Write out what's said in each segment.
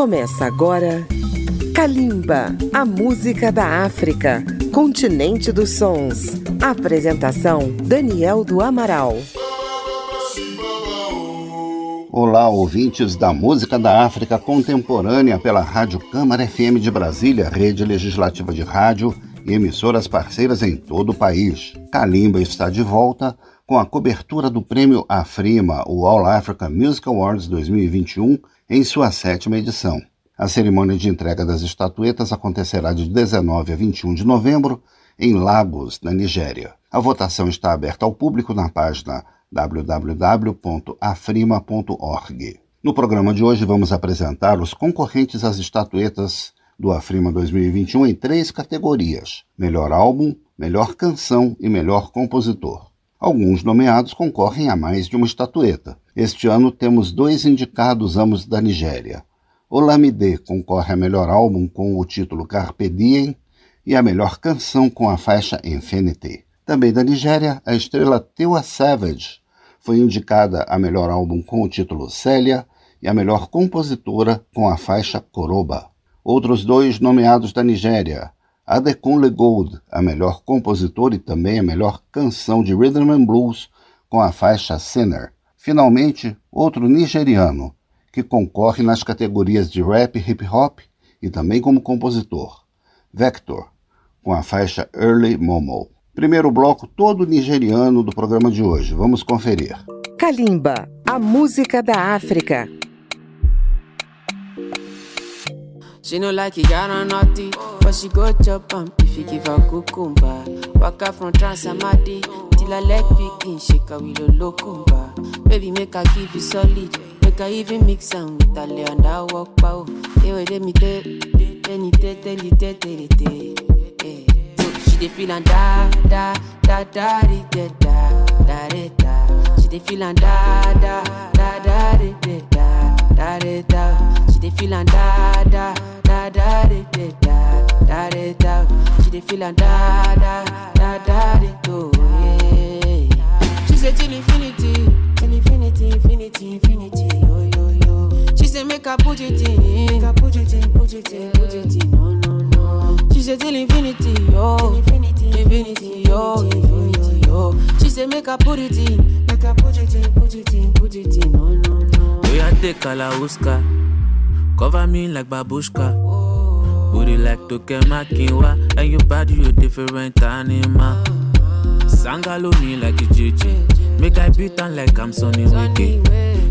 Começa agora Kalimba, a música da África, continente dos sons. Apresentação Daniel do Amaral. Olá, ouvintes da música da África contemporânea pela Rádio Câmara FM de Brasília, rede legislativa de rádio e emissoras parceiras em todo o país. Kalimba está de volta com a cobertura do prêmio Afrima, o All Africa Music Awards 2021, em sua sétima edição. A cerimônia de entrega das estatuetas acontecerá de 19 a 21 de novembro em Lagos, na Nigéria. A votação está aberta ao público na página www.afrima.org. No programa de hoje vamos apresentar os concorrentes às estatuetas do Afrima 2021 em três categorias: melhor álbum, melhor canção e melhor compositor. Alguns nomeados concorrem a mais de uma estatueta. Este ano temos dois indicados ambos da Nigéria. Olamide concorre a melhor álbum com o título Carpe Diem e a melhor canção com a faixa Infinity. Também da Nigéria, a estrela Tewa Savage foi indicada a melhor álbum com o título Célia e a melhor compositora com a faixa Koroba. Outros dois nomeados da Nigéria, Adekunle Gold, a melhor compositor e também a melhor canção de rhythm and blues com a faixa Sinner. Finalmente, outro nigeriano que concorre nas categorias de rap e hip hop e também como compositor, Vector, com a faixa Early Momo. Primeiro bloco todo nigeriano do programa de hoje. Vamos conferir. Kalimba, a música da África. She no like it, got on naughty, but she go chop am if you give her cucumber. Waka from Transamadi her leg begin shake a locumba. Baby, make her give you solid, make her even mix am with her lay and I walk pow. Hey, wait, let me tell, you, tell you, tell you, tell you, She dey feel and da da da da da da da da da. She dey feel and da da da da di da da da da. She dey feel and da da da da da da da da da. She dey feel and da da da da da say till infinity, till infinity, infinity, infinity. Yo yo yo. She say make her put it in, make her put it in, put it in, put it in. No no no. She say till infinity, yo, infinity, infinity, yo, infinity, yo. She say make her put it in, make her put it in, put it in, put it in. No no no. We are take Kalauska, cover me like babushka. Booty like Tokema Kinwa, and your body you different animal. Sangalo me like a JJ, make I beat on like I'm Sonny Wiki.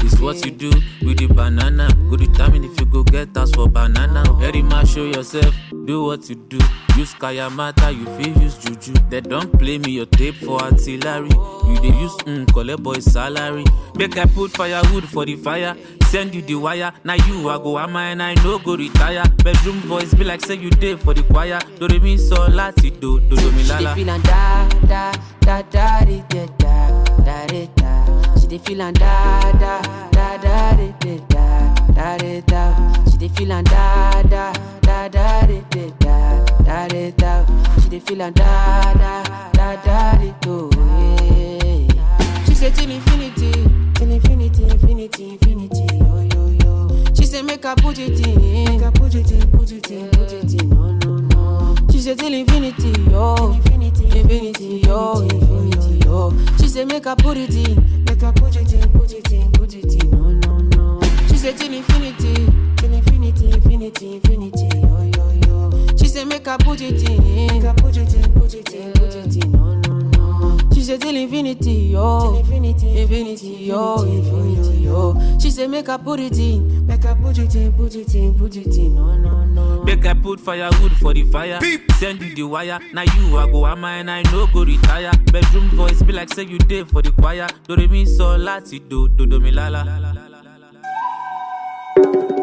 It's what you do with the banana. Go determine if you go get us for banana. Very much show yourself, do what you do. Use Kayamata, you feel use Juju. They don't play me your tape for artillery. You they use mm, collect boy salary. Make I put firewood for the fire. Send you the wire. Now you I go am and I no go retire. Bedroom voice be like say you did for the choir. Do re mi so lati do do do mi She dey lala. feel and da da da da di da da da da da. She dey feel and da da da da di da da da da da. She dey feel and da da da da di da da da da. She dey feel and da da da da di do. Yeah. She say till infinity, till infinity, infinity, say make her put it in, make her put it in, put it in, put it in. No no no. She say till infinity, yo, infinity, infinity, yo, infinity, yo. She say make her put it in, make her put it in, put it in, put it in. No no no. She say till infinity, till infinity, infinity, infinity, yo yo yo. She say make her put it in, make her put it in, put it in, put it in. No no. She say till infinity, yo, infinity, infinity, yo, infinity, yo. She say make her put it in, make her put it in, put it in, put it in. No no no. Make I put firewood for the fire. Send you the wire. Now you I go am and I no go retire. Bedroom voice be like say you did for the choir. Do re mi so lati do do do mi lala. London.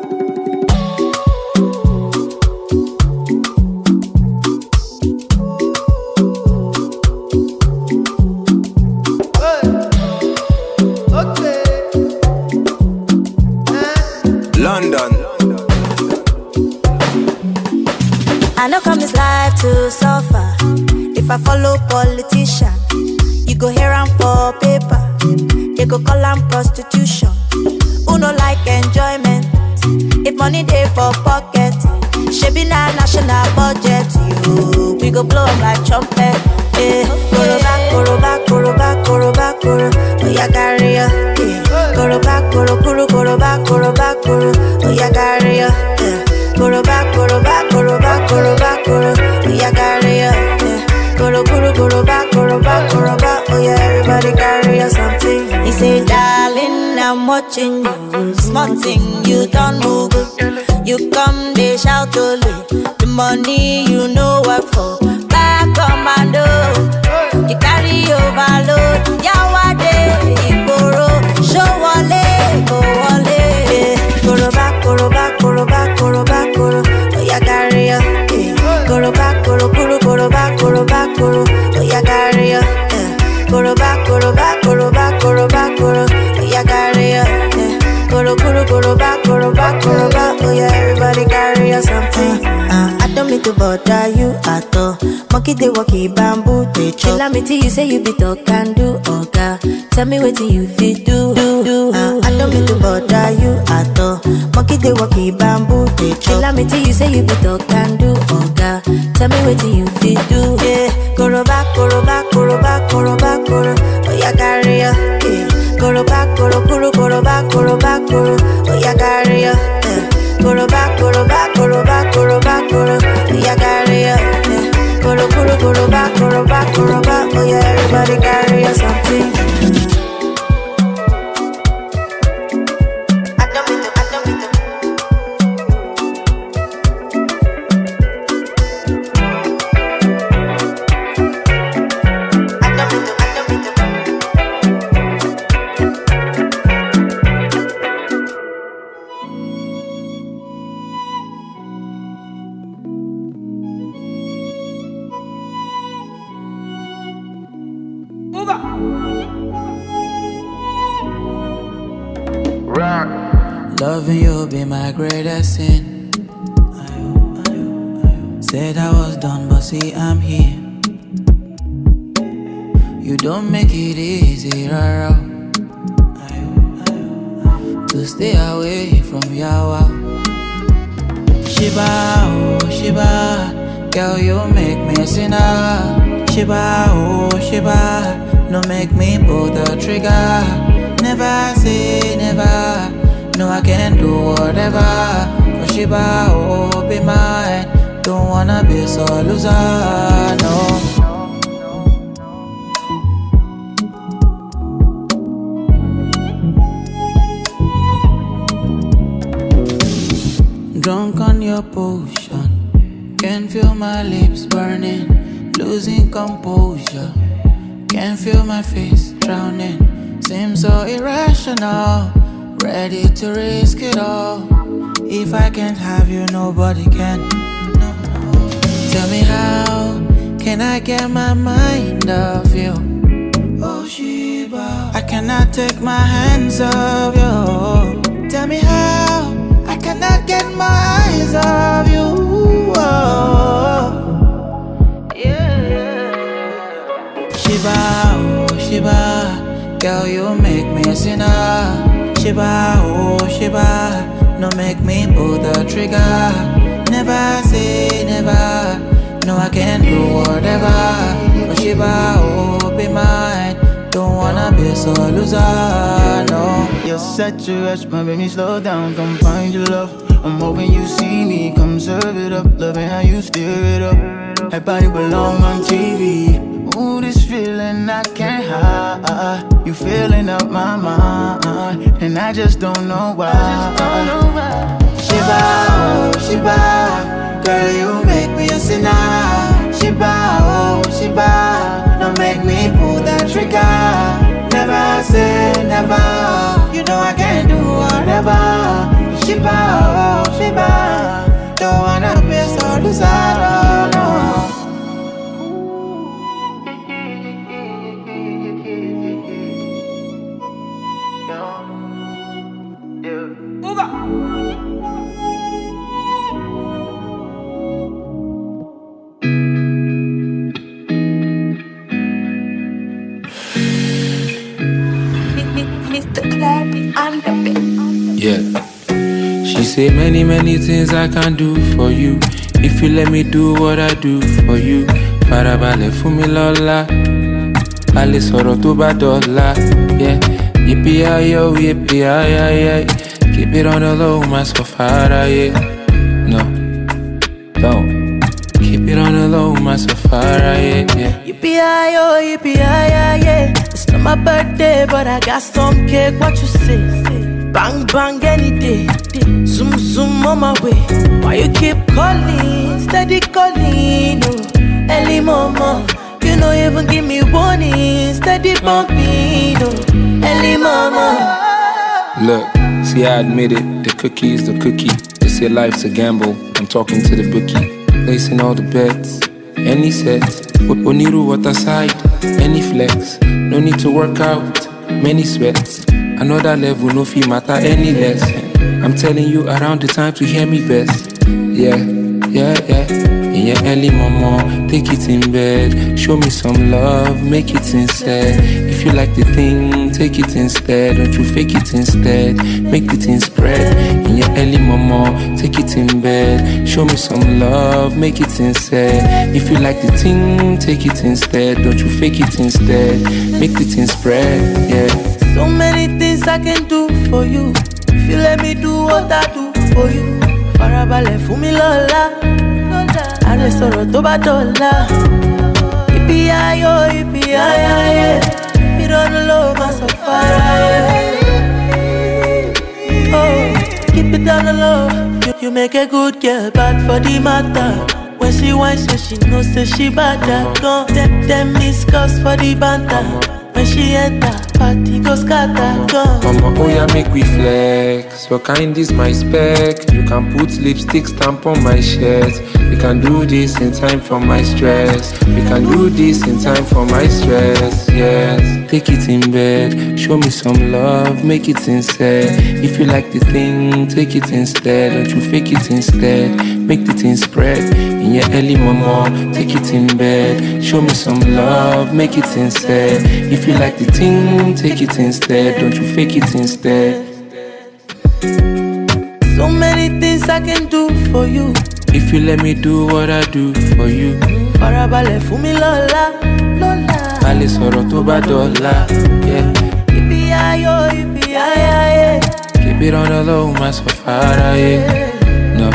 I follow politician, you go hear am for paper. They go call am prostitution. Who no like enjoyment? If money day for pocket. Shebi na national budget. You, we go blow like trumpet. Eh, koro back, koro back, koro back, koro koro. Oh carry. Eh, koro koro, koro, koro back, koro. Oh yeah, carry ya. Eh, koro watching you. Small thing, you don't move. You come, they shout only. The money you know work for. Back commando. You carry overload. Bother you at all. Monkey they walkie bamboo they chop. Chill me till you say you be talk can do oga. Tell me what you fit do do do. Uh, I don't mean to bother you at all. Monkey they walkie bamboo they chop. Chill me till you say you be talk can do oga. Tell me what you fit do. Yeah, koro back, koro back, koro back, koro back, koro. Oh yeah, carry ya. Yeah. Koro back, koro, koro, koro back, koro. Oh yeah, carry ya. Yeah. Koro back, carry Loving you be my greatest sin. Said I was done, but see I'm here. You don't make it easy, rara. To stay away from Yawa. Shiba, oh Shiba, girl you make me sinner. Shiba, oh Shiba, no make me pull the trigger. Never say never. No, I can do whatever. For Shiba, oh, be mine. Don't wanna be so loser, no. Drunk on your potion, can feel my lips burning, losing composure. Can feel my face drowning, seems so irrational. Ready to risk it all. If I can't have you, nobody can. No, no. Tell me how can I get my mind off you? Oh Sheba, I cannot take my hands off you. Tell me how I cannot get my eyes off you. Oh. Girl you make me sinner. Shiba, oh Shiba, no make me pull the trigger. Never say never, no I can do whatever. But Shiba, oh be mine, don't wanna be so loser, no. You're such a rush, my baby, slow down, come find your love. I'm hoping you see me, come serve it up, loving how you stir it up. That body belong on TV. Ooh, this feeling I can't hide. You feeling up my mind, and I just don't know why. Shiba, oh Shiba, girl you make me a sinner. Shiba, oh Shiba, don't make me pull that trigger. Never say never, you know I can't do whatever. Shiba, oh Shiba, don't wanna miss or lose out, no. Yeah. She say many, many things I can do for you. If you let me do what I do for you. Farabalẹ̀ fún mi lọ́la. A lè sọ̀rọ̀ tó bá dọ̀la. Yeah. Yippee yo, yippee yeah. Keep it on the low, my so far, yeah. No, don't. Keep it on the low, my so far, yeah. yeah. Yippee yo, oh, yippee yeah. It's not my birthday, but I got some cake. What you say? Bang bang any day. Zoom zoom on my way. Why you keep calling? Steady calling. Oh, early mama. You know even give me warning. Steady bumping. Oh, early mama. Look, see, I admit it. The cookie is the cookie. They say life's a gamble. I'm talking to the bookie, placing all the bets. Any set, Oniru water side, any flex. No need to work out, many sweats. Another level, no fee matter any less. I'm telling you around the time to hear me best. Yeah, yeah, yeah. In your early mama, take it in bed. Show me some love, make it sincere. If you like the thing, take it instead. Don't you fake it instead. Make the thing spread. In your early mama, take it in bed. Show me some love, make it instead. If you like the thing, take it instead. Don't you fake it instead. Make the thing spread. Yeah. So many things I can do for you. If you let me do what I do for you. Farabalẹ̀ fún mi lọ́la. Àrẹ. Ibi ayọ̀ ibi Ìrọ̀rùn ló máa sọ fara. Oh, keep it down the low. You, you make a good girl bad for the matter. When she whine, so she knows say she bad at gun. Them, discuss for the banter. She enter, party go scatter. Mama, oh yeah, make we flex. Your kind is my spec. You can put lipstick stamp on my shirt. We can do this in time for my stress. We can do this in time for my stress. Yes, take it in bed. Show me some love, make it sincere. If you like the thing, take it instead. Don't you fake it instead. Make the thing spread. In your early mama, take it in bed. Show me some love, make it sincere. If you like the thing, take it instead. Don't you fake it instead. So many things I can do for you. If you let me do what I do for you. Farabalẹ̀ fún mi lọ́la, lọ́la. A lè sọ̀rọ̀ tó bá dọ̀la. Yeah. Ibi ayọ̀ ibi ayẹyẹ. Keep it on the low, my so far, yeah. No,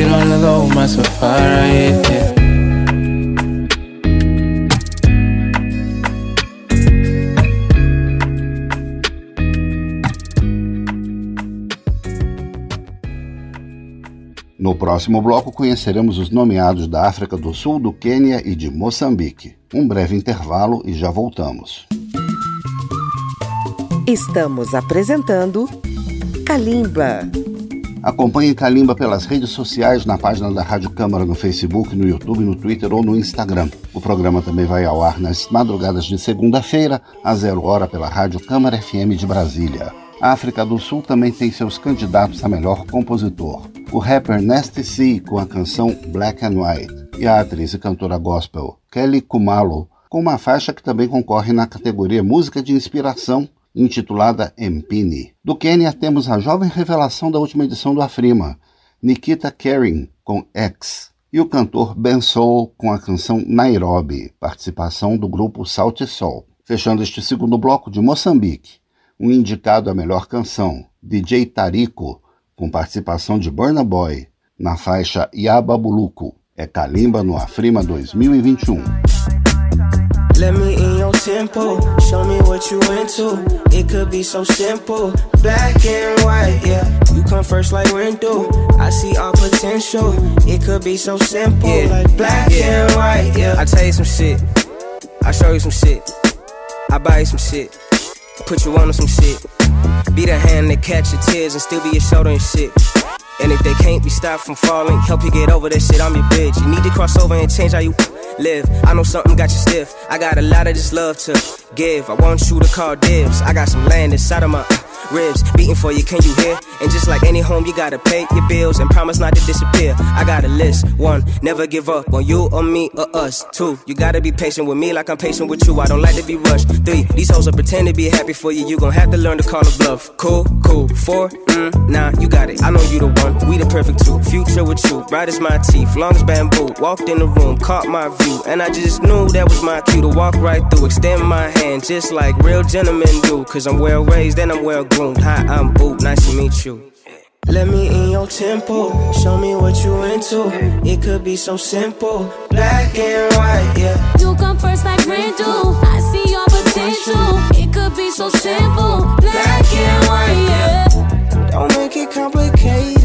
it on the low, my so far, yeah. No próximo bloco, conheceremos os nomeados da África do Sul, do Quênia e de Moçambique. Um breve intervalo e já voltamos. Estamos apresentando Kalimba. Acompanhe Kalimba pelas redes sociais, na página da Rádio Câmara no Facebook, no YouTube, no Twitter ou no Instagram. O programa também vai ao ar nas madrugadas de segunda-feira, a zero hora, pela Rádio Câmara FM de Brasília. A África do Sul também tem seus candidatos a melhor compositor. O rapper Nasty C com a canção Black and White e a atriz e cantora gospel Kelly Kumalo com uma faixa que também concorre na categoria Música de Inspiração, intitulada Empini. Do Quênia temos a jovem revelação da última edição do Afrima, Nikita Kering com X, e o cantor Ben Soul com a canção Nairobi, participação do grupo Salt Soul. Fechando este segundo bloco de Moçambique, um indicado a melhor canção, DJ Tarico, com participação de Burna Boy, na faixa Yababuluco. É Kalimba no Afrima 2021. Let me in your tempo, show me what you into. It could be so simple, black and white, yeah. You come first like window. I see all potential. It could be so simple, yeah. like black yeah. and white, yeah. I tell you some shit, I show you some shit, I buy you some shit, put you on some shit. Be the hand that catch your tears and still be your shoulder and shit. And if they can't be stopped from falling, help you get over that shit, I'm your bitch. You need to cross over and change how you live. I know something got you stiff. I got a lot of this love to give. I want you to call dibs. I got some land inside of my ribs beating for you, can you hear? And just like any home, you gotta pay your bills and promise not to disappear. I got a list. One, never give up on you or me or us. Two, you gotta be patient with me like I'm patient with you. I don't like to be rushed. Three, these hoes are pretend to be happy for you. You gon' have to learn to call a bluff. Cool, cool. Four, mm, nah, you got it. I know you the one. We the perfect two. Future with you, bright as my teeth, long as bamboo. Walked in the room, caught my view, and I just knew that was my cue to walk right through. Extend my hand, just like real gentlemen do. Cause I'm well raised and I'm well groomed. Hi, I'm Boot, nice to meet you. Let me in your temple, show me what you into. It could be so simple, black and white, yeah. You come first like do. I see your potential. It could be so simple, black and white, yeah. Don't make it complicated.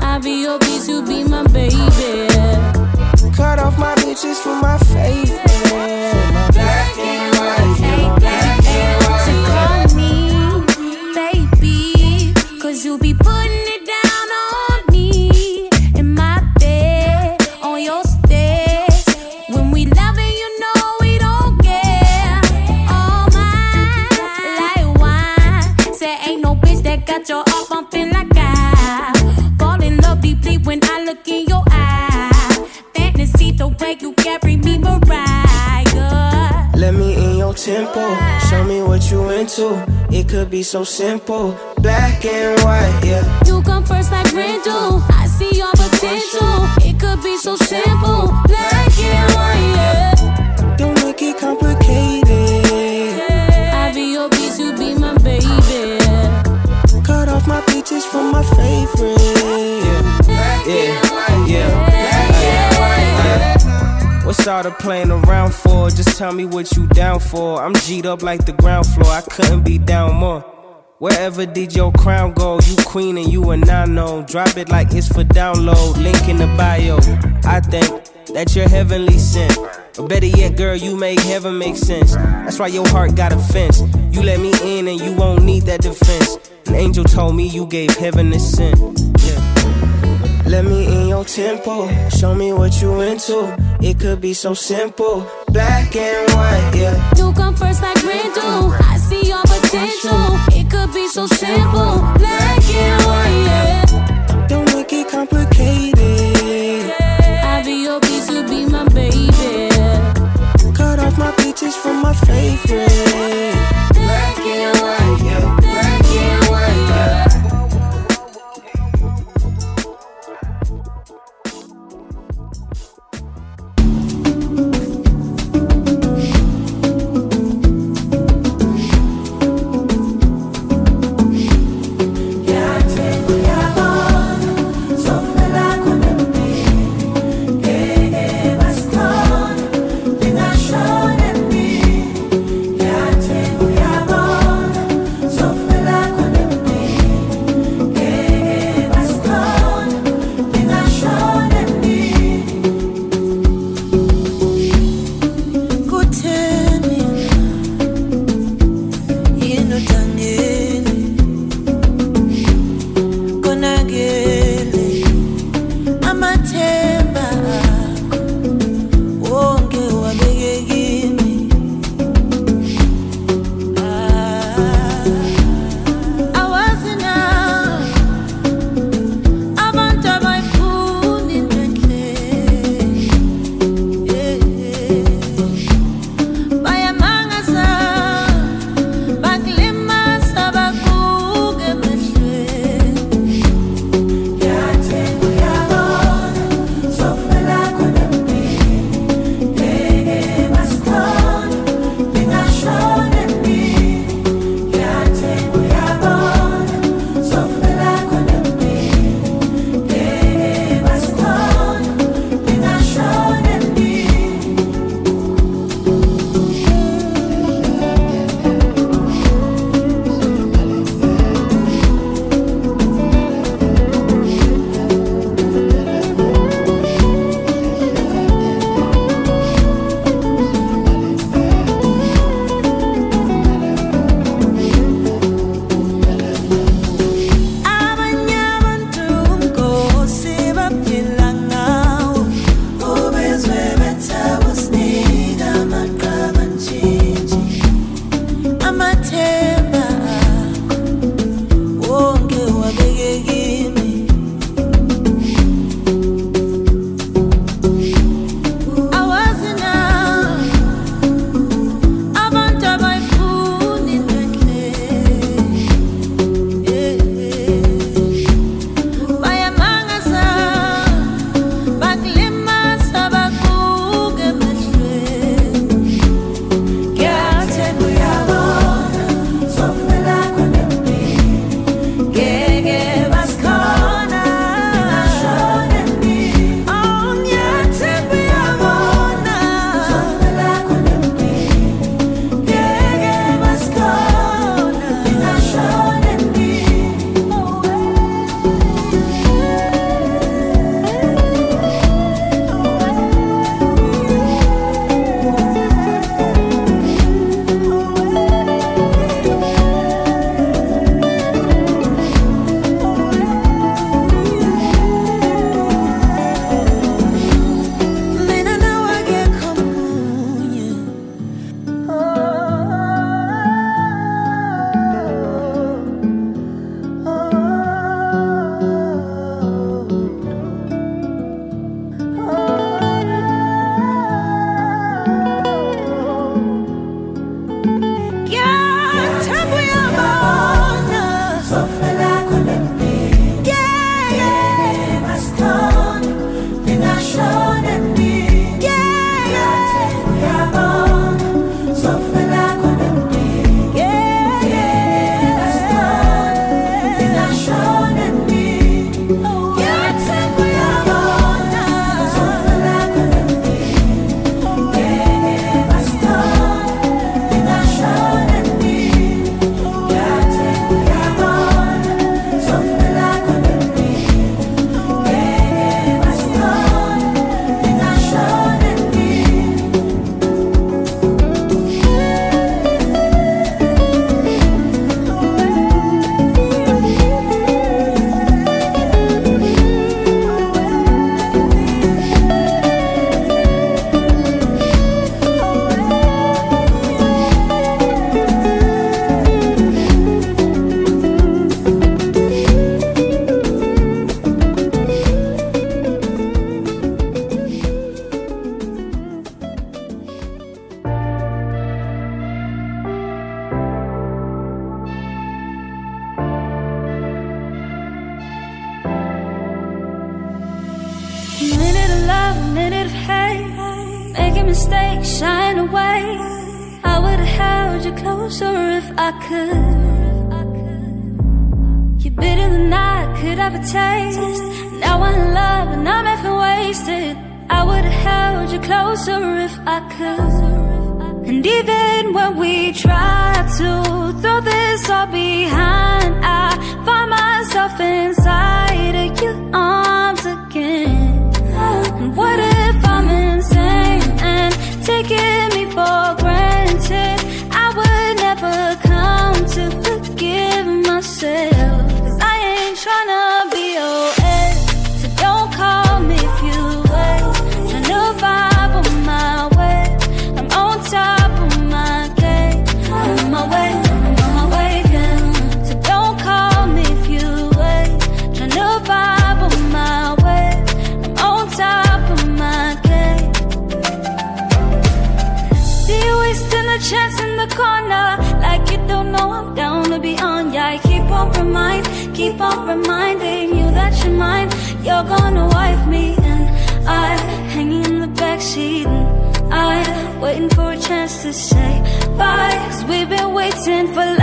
I be your beast, you be my baby. Cut off my bitches for my favorite. You be putting it down on me. In my bed, on your stairs. When we loving, you know we don't care. Oh my, like wine. Say ain't no bitch that got your like I. In love deeply when I look in your. Fantasy the way you carry me. Let me your tempo, show me what you into. It could be so simple, black and white, yeah. You come first like do. I see your potential. It could be so simple, black and white. Yeah. Don't make it complicated. I be your beast, you be my baby. Cut off my bitches for my favorite. Yeah, yeah. The playing around for? Just tell me what you down for. I'm G'd up like the ground floor. I couldn't be down more. Wherever did your crown go? You queen and you a nano. Drop it like it's for download. Link in the bio. I think that you're heavenly sent. Or better yet, girl, you make heaven make sense. That's why your heart got a fence. You let me in and you won't need that defense. An angel told me you gave heaven a scent. Yeah. Let me in your tempo, show me what you into. It could be so simple, black and white, yeah. You come first like do. I see your potential. It could be so simple, black and white. Yeah. Don't make it complicated. I'll be your beast, you be my baby. Cut off my bitches for my favorite. Black and white, tell. waiting for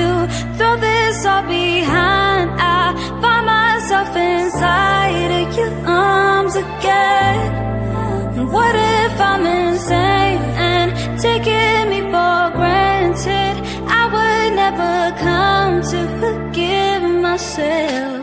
to throw this all behind. I find myself inside of your arms again. And what if I'm insane and taking me for granted? I would never come to forgive myself.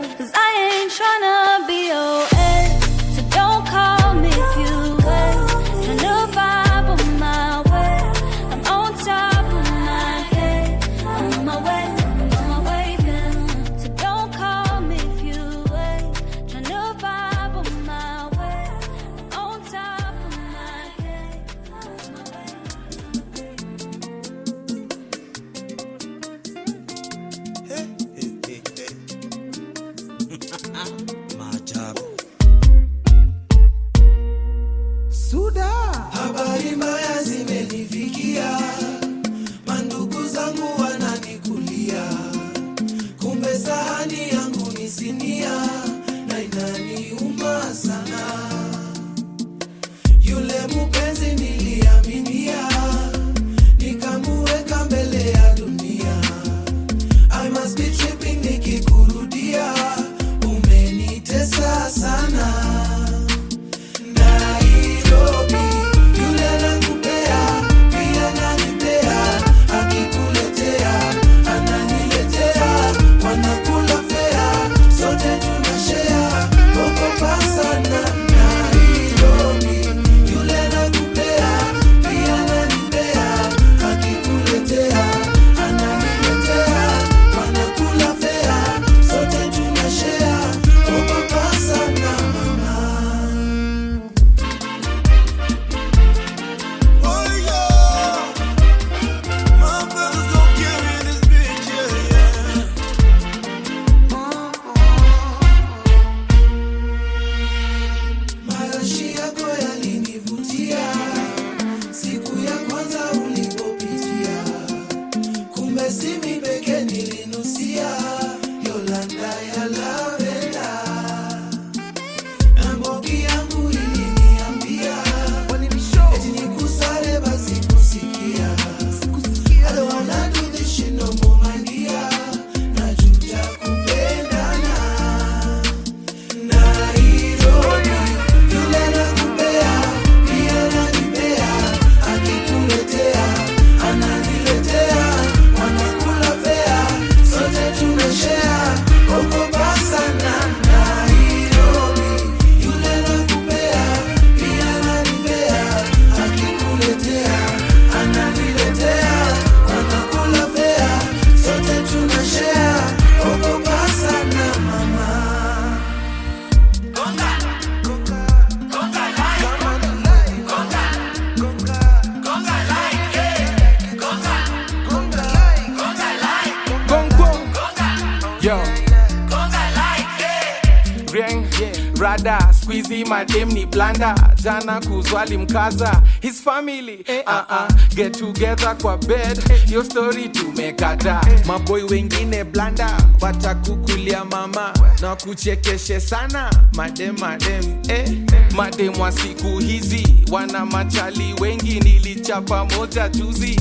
Blanda jana kuzwali mkaza. His family eh, uh -uh. get together kwa bed. Eh, yo story tumekata. Eh, maboy wengine blanda watakukulia mama. Na kuchekeshe sana. Madem madem. Eh. madem wa siku hizi wana machali wengi nilichapa moja juzi.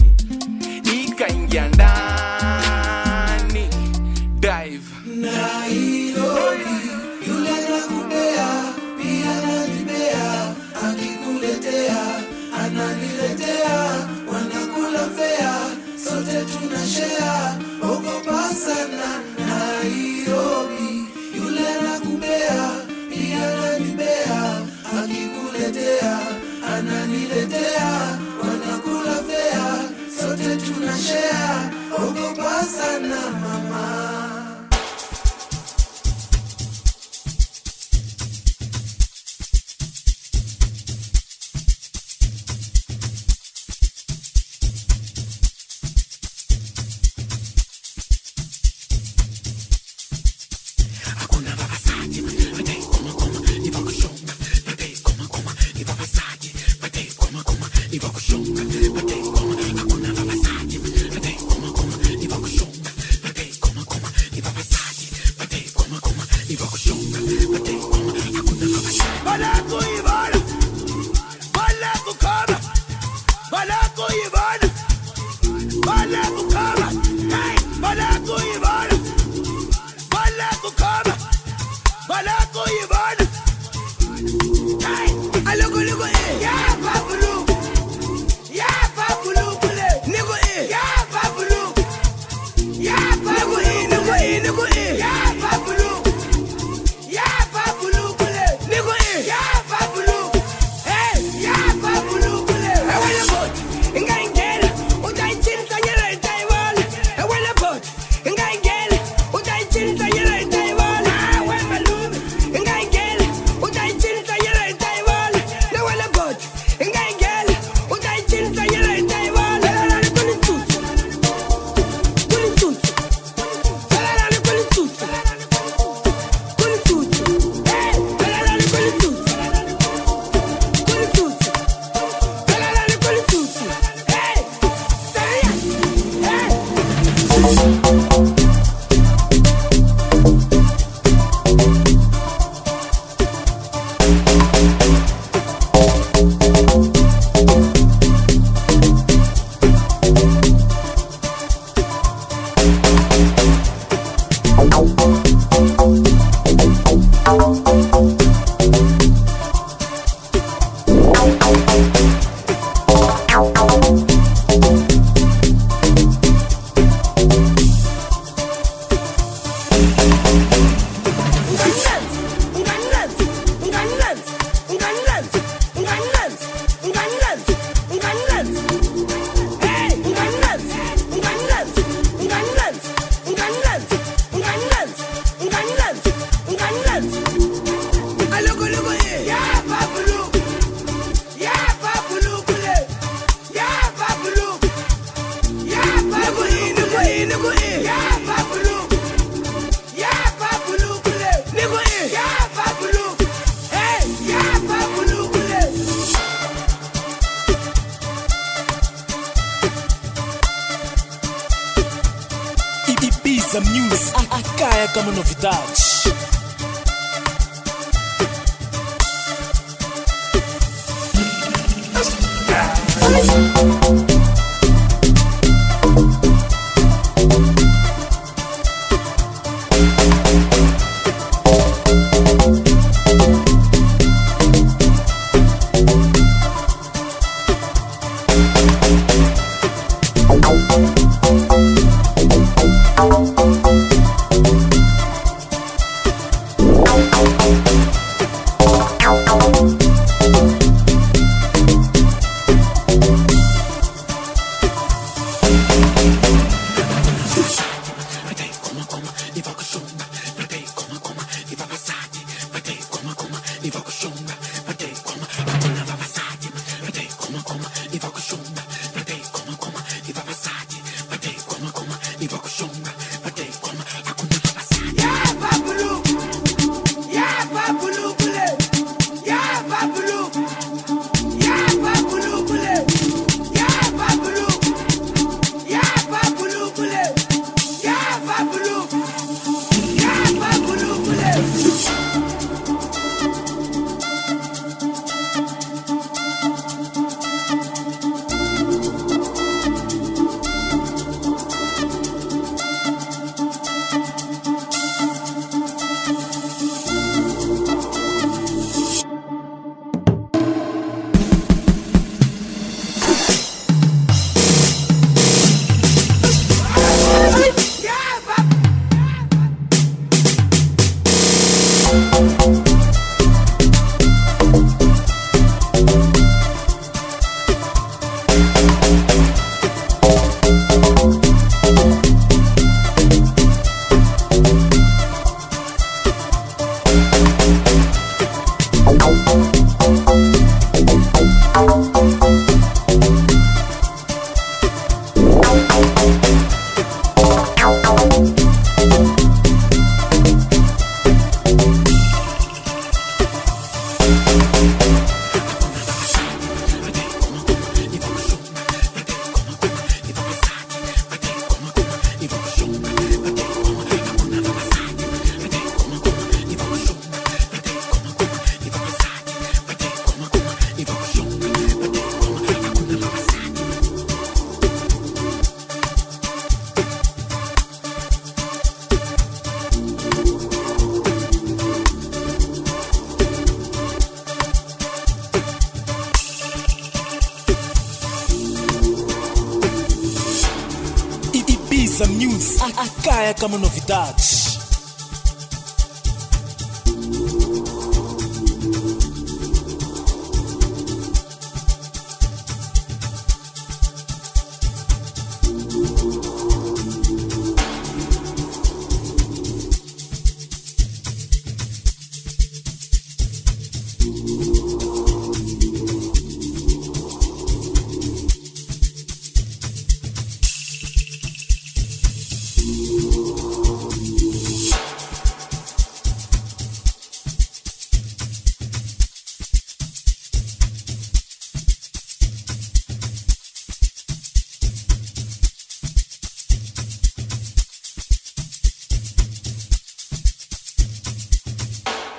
Ikaingia ndani. Dive. Nairobi, ananiletea, wanakula fea, sote tunashea, ogopa sana. Nairobi, yule pia akikuletea ananiletea, wanakula fea, sote ogopa sana mama. Musa Music, ah, ah. a, a caia como novidades.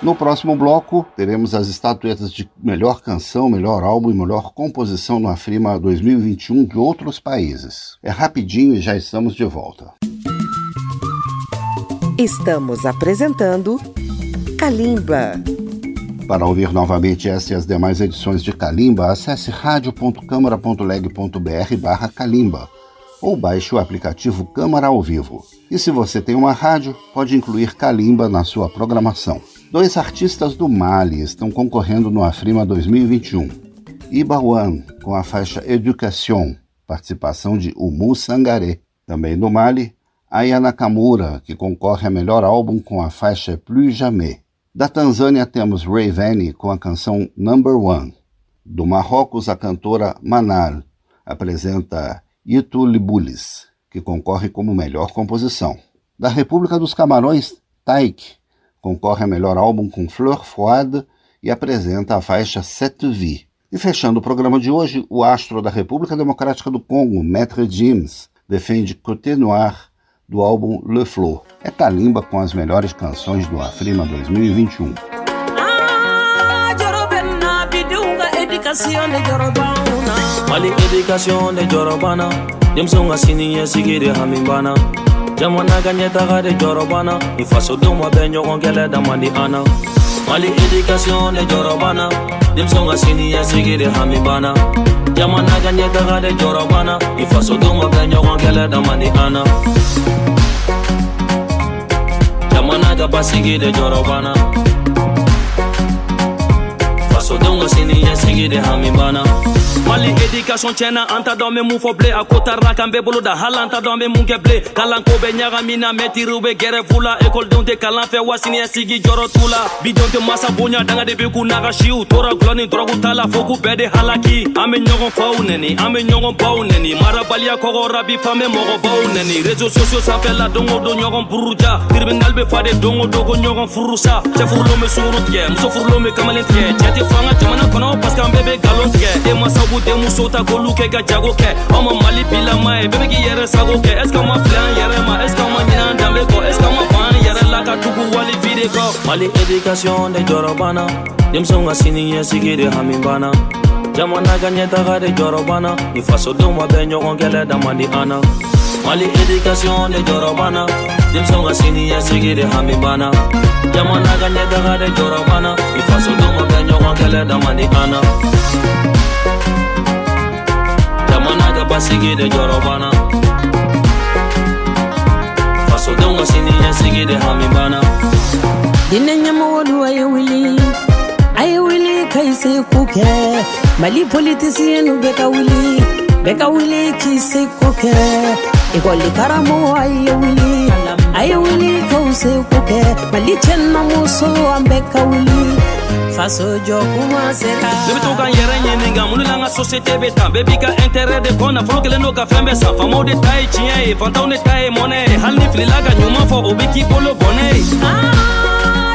No próximo bloco, teremos as estatuetas de melhor canção, melhor álbum e melhor composição no Afrima 2021 de outros países. É rapidinho e já estamos de volta. Estamos apresentando Kalimba. Para ouvir novamente essa e as demais edições de Kalimba, acesse radio.câmara.leg.br barra Kalimba ou baixe o aplicativo Câmara ao Vivo. E se você tem uma rádio, pode incluir Kalimba na sua programação. Dois artistas do Mali estão concorrendo no Afrima 2021. Iba One, com a faixa Education, participação de Umu Sangaré. Também do Mali, Aya Nakamura, que concorre a melhor álbum com a faixa Plus Jamais. Da Tanzânia temos Ray Vanney com a canção Number One. Do Marrocos, a cantora Manal apresenta Itu Libulis, que concorre como melhor composição. Da República dos Camarões, Taik concorre a melhor álbum com Fleur Froide e apresenta a faixa Cette Vie. E fechando o programa de hoje, o astro da República Democrática do Congo, Maître James, defende Côté Noir do álbum Le Flow. É Kalimba com as melhores canções do Afrima 2021. Mali Jamana ka ɲɛtaga de jɔrɔ banna i fasodenw ma bɛɛ ɲɔgɔn kɛlɛ da an na mali edikasiyɔn de jɔrɔ banna denmisɛnw ka siniyasigi de hami banna jamana ka ɲɛtaga de jɔrɔ banna i fasodenw ma bɛɛ ɲɔgɔn kɛlɛ da man di an na jamana ka basigi de jɔrɔ banna fasodenw ka siniyasigi de hami banna mali edikasɔn tiɲɛna an ta dɔn be mun fɔ bilen a ko tarila kan be bolo da hali an ta dɔn be mun kɛ bilen kalanko bɛ ɲagamina mɛtiriw be gɛrɛfu la ekɔlidenw tɛ kalan fɛ wa siniɲɛsigi jɔrɔ t'u la bidenw tɛ masa bonya danga de be k'u naga siw tora gulɔ ni dɔrɔgu ta la fo k'u bɛɛ de halaki. An be ɲɔgɔn faw nɛni an be ɲɔgɔn baw nɛni marabaliya kɔgɔra bi fan be mɔgɔbaw nɛni rezo sosiyo sanfɛ la don ɲɔgɔn buruja. Tribinal be fa de don o don ko ɲɔgɔn furusa. Cɛfurulon be sunguru tigɛ muso furulon be kamalen tigɛ cɛ tɛ fanga jamana kɔnɔ paske an bɛɛ be galon tigɛ denmasaw b'u denmuso ta k'olu kɛ ka jago kɛ aw ma mali bilama ye bɛɛ be k'i yɛrɛ sago kɛ ɛseke ma filɛ an yɛrɛ ma ɛseke ma ɲinɛ an danbe kɔ ɛseke ma ban an yɛrɛ la ka tugu wali vide kɔ mali edikasiɔn de jɔrɔ banna denmisɛnw ka sini de hami jamana ka ɲɛtaga de jɔrɔ banna ni fasodenw ma bɛn ɲɔgɔn na mali edikasiɔn de jɔrɔ banna denmisɛnw ka sini de hami jamana ka ɲɛtaga de jɔrɔ banna ni fasodenw ma bɛn ɲɔgɔn na ka de fasodenw ka sini de dinɛ a ye wuli a ye wuli ka i se ko kɛ mali politisiyɛnu bɛ ka wuli bɛ ka wuli k'i se ko kɛ ekɔli karamɔgɔ a ye wuli a ye wuli ka u se ko kɛ mali cɛna muso an bɛ ka wuli faso jɔ kuma sera ne be to ka n yɛrɛ ɲininga mun de la n ka sosiyete be tan bɛɛ b'i ka intɛrɛ de kɔ nafolo kelen n'o ka fɛn bɛɛ san famaw de ta ye tiɲɛ ye fantanw de ta ye mɔnɛ ye hali ni filila ka ɲuman fɔ o be k'i bolo bɔnɛ ye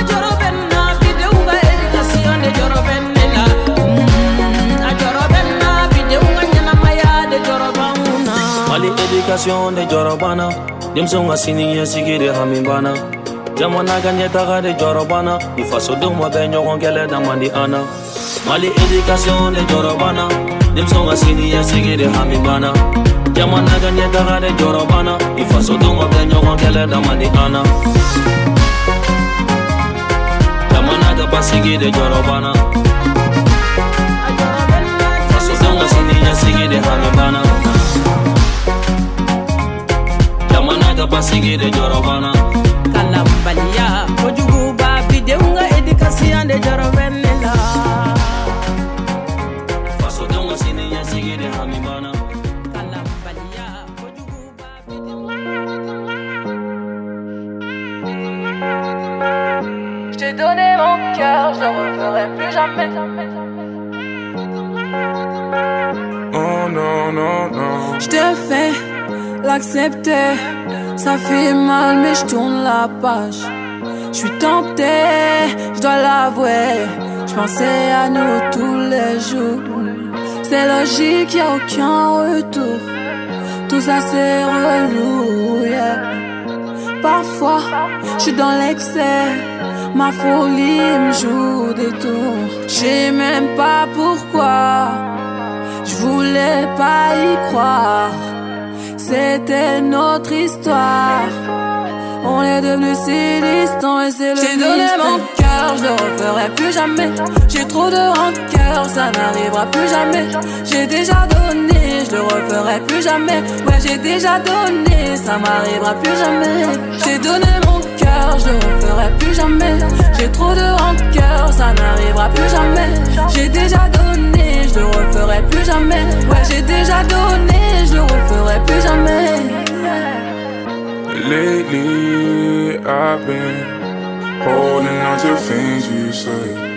jɔrɔ bɛ n na bidenw ka edikasiɔn de jɔrɔ bɛ ne la Mm, a jɔrɔ bɛ n na bidenw ka ɲɛnamaya de jɔrɔ b'anw na mali edikasiɔn de jɔrɔ banna denmisɛnw ka sini ɲɛsigi de hami banna jamana ka ɲɛtaga de jɔrɔ banna ni fasodenw ma bɛɛ ɲɔgɔn kɛlɛ da man di an na mali edikasiɔn de jɔrɔ banna denmisɛnw ka sini ɲɛsigi de hami banna jamana ka ɲɛtaga de jɔrɔ banna ni fasodenw ma bɛɛ ɲɔgɔn kɛlɛ da man di an na jamana ka basigi de jɔrɔ banna fasodenw de hami banna jamana ka basigi de jɔrɔ banna kalanbaliya kojuguba bidenw ka edikasiɔn de jɔrɔ bɛ ne la fasodenw sini ɲɛsigi de hami banna donné mon cœur, je le referai plus jamais. Oh non, non, non. Je te fais l'accepter, ça fait mal, mais je tourne la page. Je suis tentée, je dois l'avouer. Je pensais à nous tous les jours. C'est logique, y a aucun retour. Tout ça c'est relou, yeah. Parfois, je suis dans l'excès. Ma folie me joue des tours. Je sais même pas pourquoi. Je voulais pas y croire. C'était notre histoire. On est devenus si distants et c'est le J'ai donné mon cœur, je le referai plus jamais. J'ai trop de rancœur, ça n'arrivera plus jamais. J'ai déjà donné, je le referai plus jamais. Ouais, j'ai déjà donné, ça m'arrivera plus jamais. J'ai donné mon cœur, je le referai plus jamais. J'ai trop de rancœur, ça n'arrivera plus jamais. J'ai déjà donné, je le referai plus jamais. Ouais, j'ai déjà donné, je le referai plus jamais. Lately, I've been holding on to things you say.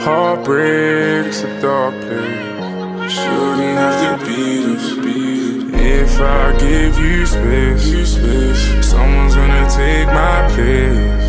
Heartbreak's a dark place. Shouldn't have to be this. Be. If I give you space, you space, someone's gonna take my place.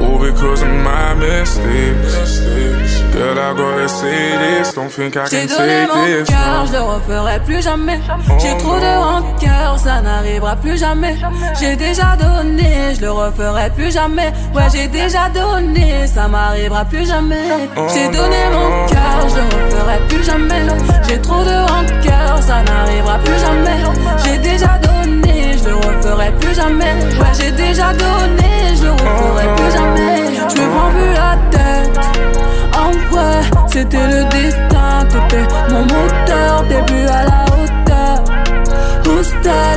All because of my mistakes. Girl, I gotta say this. Don't think I J'ai donné mon cœur, je le referai plus jamais. J'ai trop de rancœur, ça n'arrivera plus jamais. J'ai déjà donné, je le referai plus jamais. Ouais, j'ai déjà donné, ça m'arrivera plus jamais. J'ai donné mon cœur, je le referai plus jamais. J'ai trop de rancœur, ça n'arrivera plus jamais. J'ai déjà donné, je le referai plus jamais. Ouais, j'ai déjà donné, je le referai plus jamais. Je me prends plus la tête. C'était le destin, t'étais mon moteur, plus à la hauteur.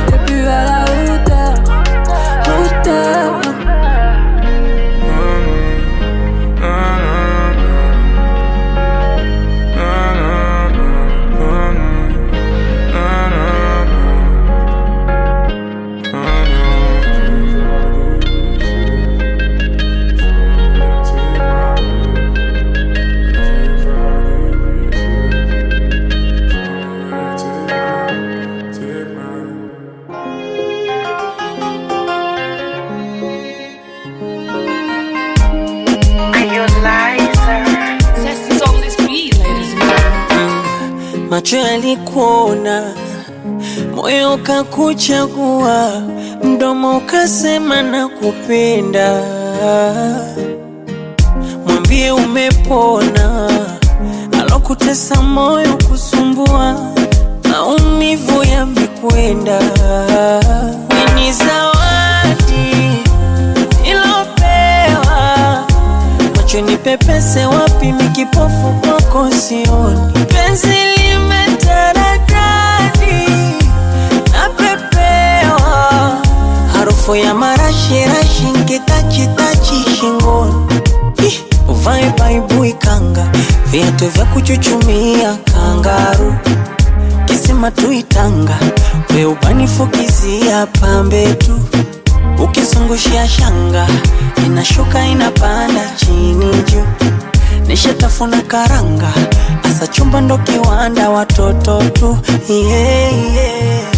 T'es plus à la. Hauteur. Moyo ukakuchagua, mdomo ukasema na kupenda. Mwambie umepona, alokutesa moyo kusumbua, maumivu yamekwenda. Ni zawadi ilopewa macho ni pepese wapi? Mikipofu kwako sioni. Penzi harufu ya marashi rashi nkitachi tachi shingoni. Uvae baibui kanga viatu vya kuchuchumia kangaru. Kisima tuitanga weubanifukizia pambe tu. Ukizungushia shanga inashuka inapanda chini juu. Nishatafuna karanga. Asa chumba ndo kiwanda watoto tu. Yeah, yeah.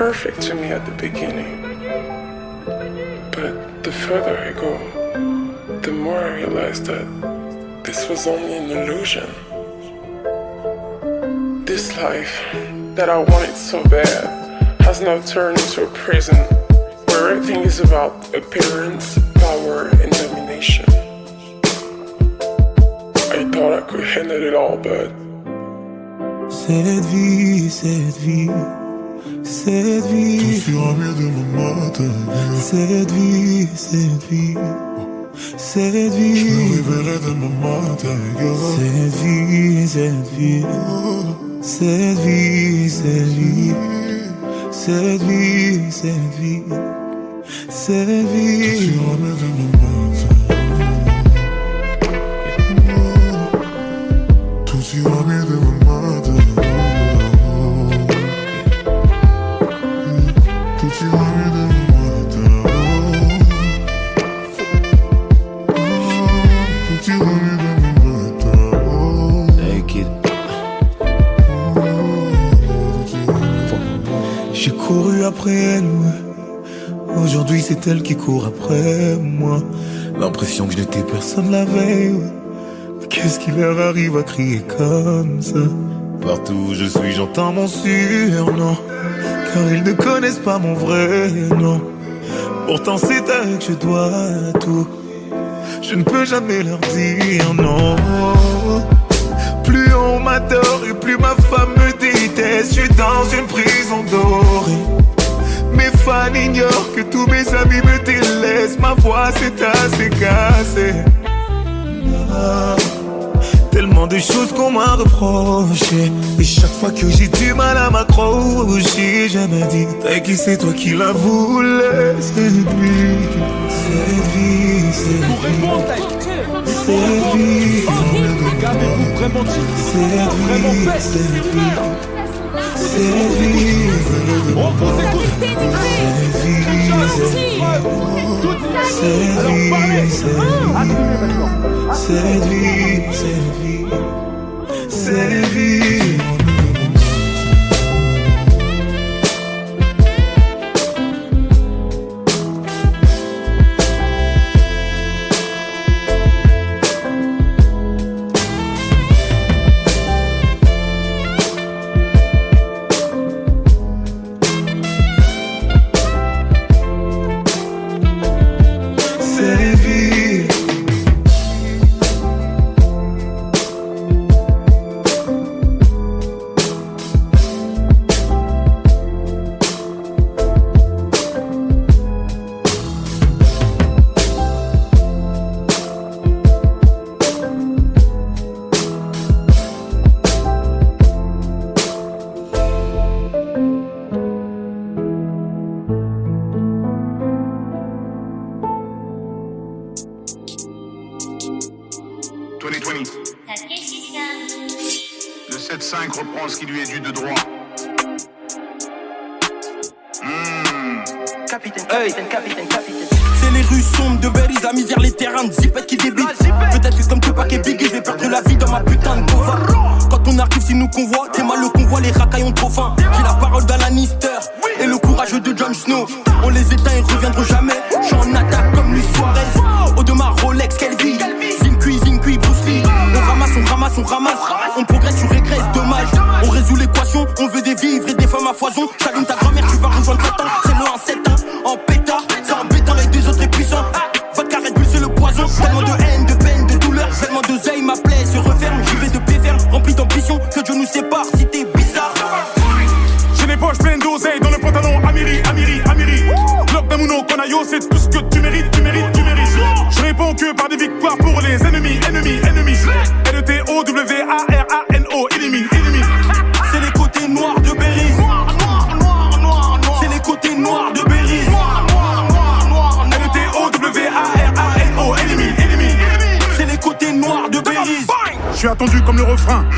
Perfect to me at the beginning. But the further I go, the more I realize that this was only an illusion. This life that I wanted so bad has now turned into a prison where everything is about appearance, power, and domination. I thought I could handle it all, but Cette vie, cette vie, cette vie. Tout ira mieux demain matin. Cette vie, cette vie, cette vie. Je me réveillerai demain matin. Cette vie, cette vie, cette vie, cette vie, cette vie, cette vie, cette Tout vie. ira mieux demain matin. Aujourd'hui c'est elle qui court après moi. L'impression que je n'étais personne la veille. Qu'est-ce qui leur arrive à crier comme ça? Partout où je suis, j'entends mon surnom. Car ils ne connaissent pas mon vrai nom. Pourtant c'est à eux que je dois tout. Je ne peux jamais leur dire non. Plus on m'adore et plus ma femme me déteste. Je suis dans une prison dorée. Mes fans ignorent que tous mes amis me délaissent. Ma voix s'est assez cassée. Ah, Tellement de choses qu'on m'a reproché. Et chaque fois que j'ai du mal à m'accrocher, je me dis qui c'est toi qui la voulais Cette vie, cette vie, cette Pour répondre, vie, cette vie. Cette Vraiment vie, fait cette vie, cette vie. On vous écoute vie, cette vie, cette vie, Tellement de haine,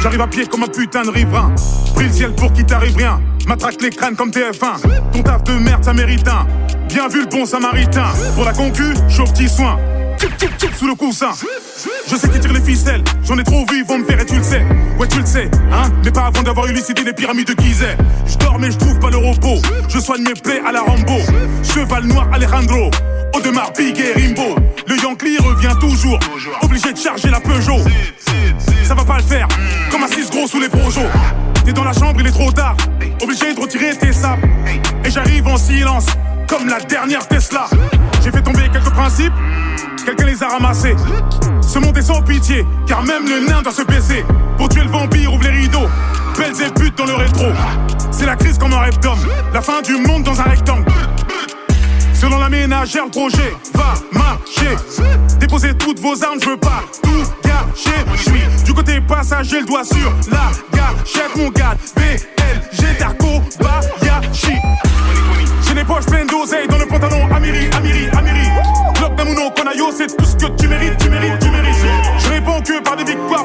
J'arrive à pied comme un putain de riverain. Pris le ciel pour qu'il t'arrive rien. Matraque les crânes comme TF1. Ton taf de merde, ça mérite un. Bien vu le bon samaritain. Pour la concu, chaud petit soin. Sous le coussin. Je sais qui tire les ficelles, j'en ai trop vu, ils vont me faire et tu le sais. Ouais, tu le sais, hein, mais pas avant d'avoir élucidé les pyramides de Gizeh. Je dors mais je trouve pas le repos. Je soigne mes plaies à la Rambo. Cheval noir Alejandro. Audemars, Big et Rimbo. Le Yankee revient toujours. Obligé de charger la Peugeot. Ça va pas le faire, comme un 6 gros sous les projos. T'es dans la chambre, il est trop tard. Obligé de retirer tes sapes. Et j'arrive en silence, comme la dernière Tesla. J'ai fait tomber quelques principes, quelqu'un les a ramassés. Ce monde est sans pitié, car même le nain doit se baisser. Pour tuer le vampire, ouvre les rideaux. Belles et putes dans le rétro. C'est la crise comme un rêve d'homme. La fin du monde dans un rectangle. Selon la ménagère, le projet va marcher. Déposez toutes vos armes, je veux pas tout Je suis du côté passager, le doigt sur la gâchette, mon gars. BLG Darko Bayashi. J'ai les poches pleines d'oseille dans le pantalon. Amiri, Amiri, Amiri. Bloc d'Amuno, Konayo, c'est tout ce que tu mérites, tu mérites, tu mérites. Je réponds que par des victoires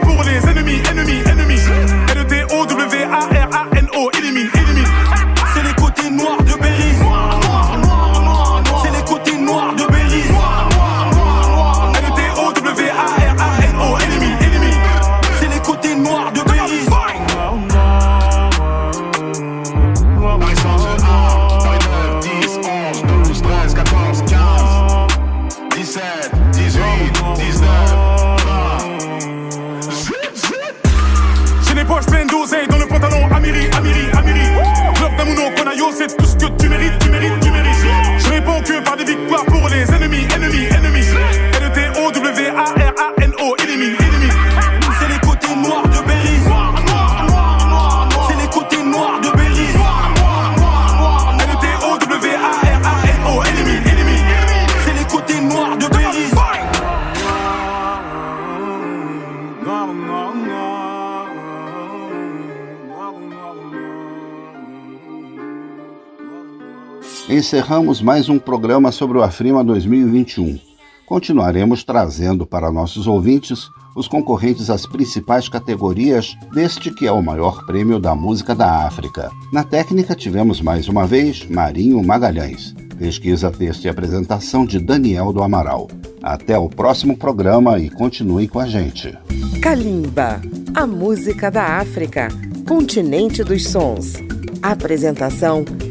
Encerramos mais um programa sobre o Afrima 2021. Continuaremos trazendo para nossos ouvintes os concorrentes às principais categorias deste que é o maior prêmio da música da África. Na técnica tivemos mais uma vez Marinho Magalhães. Pesquisa, texto e apresentação de Daniel do Amaral. Até o próximo programa e continue com a gente. Kalimba, a música da África, continente dos sons. Apresentação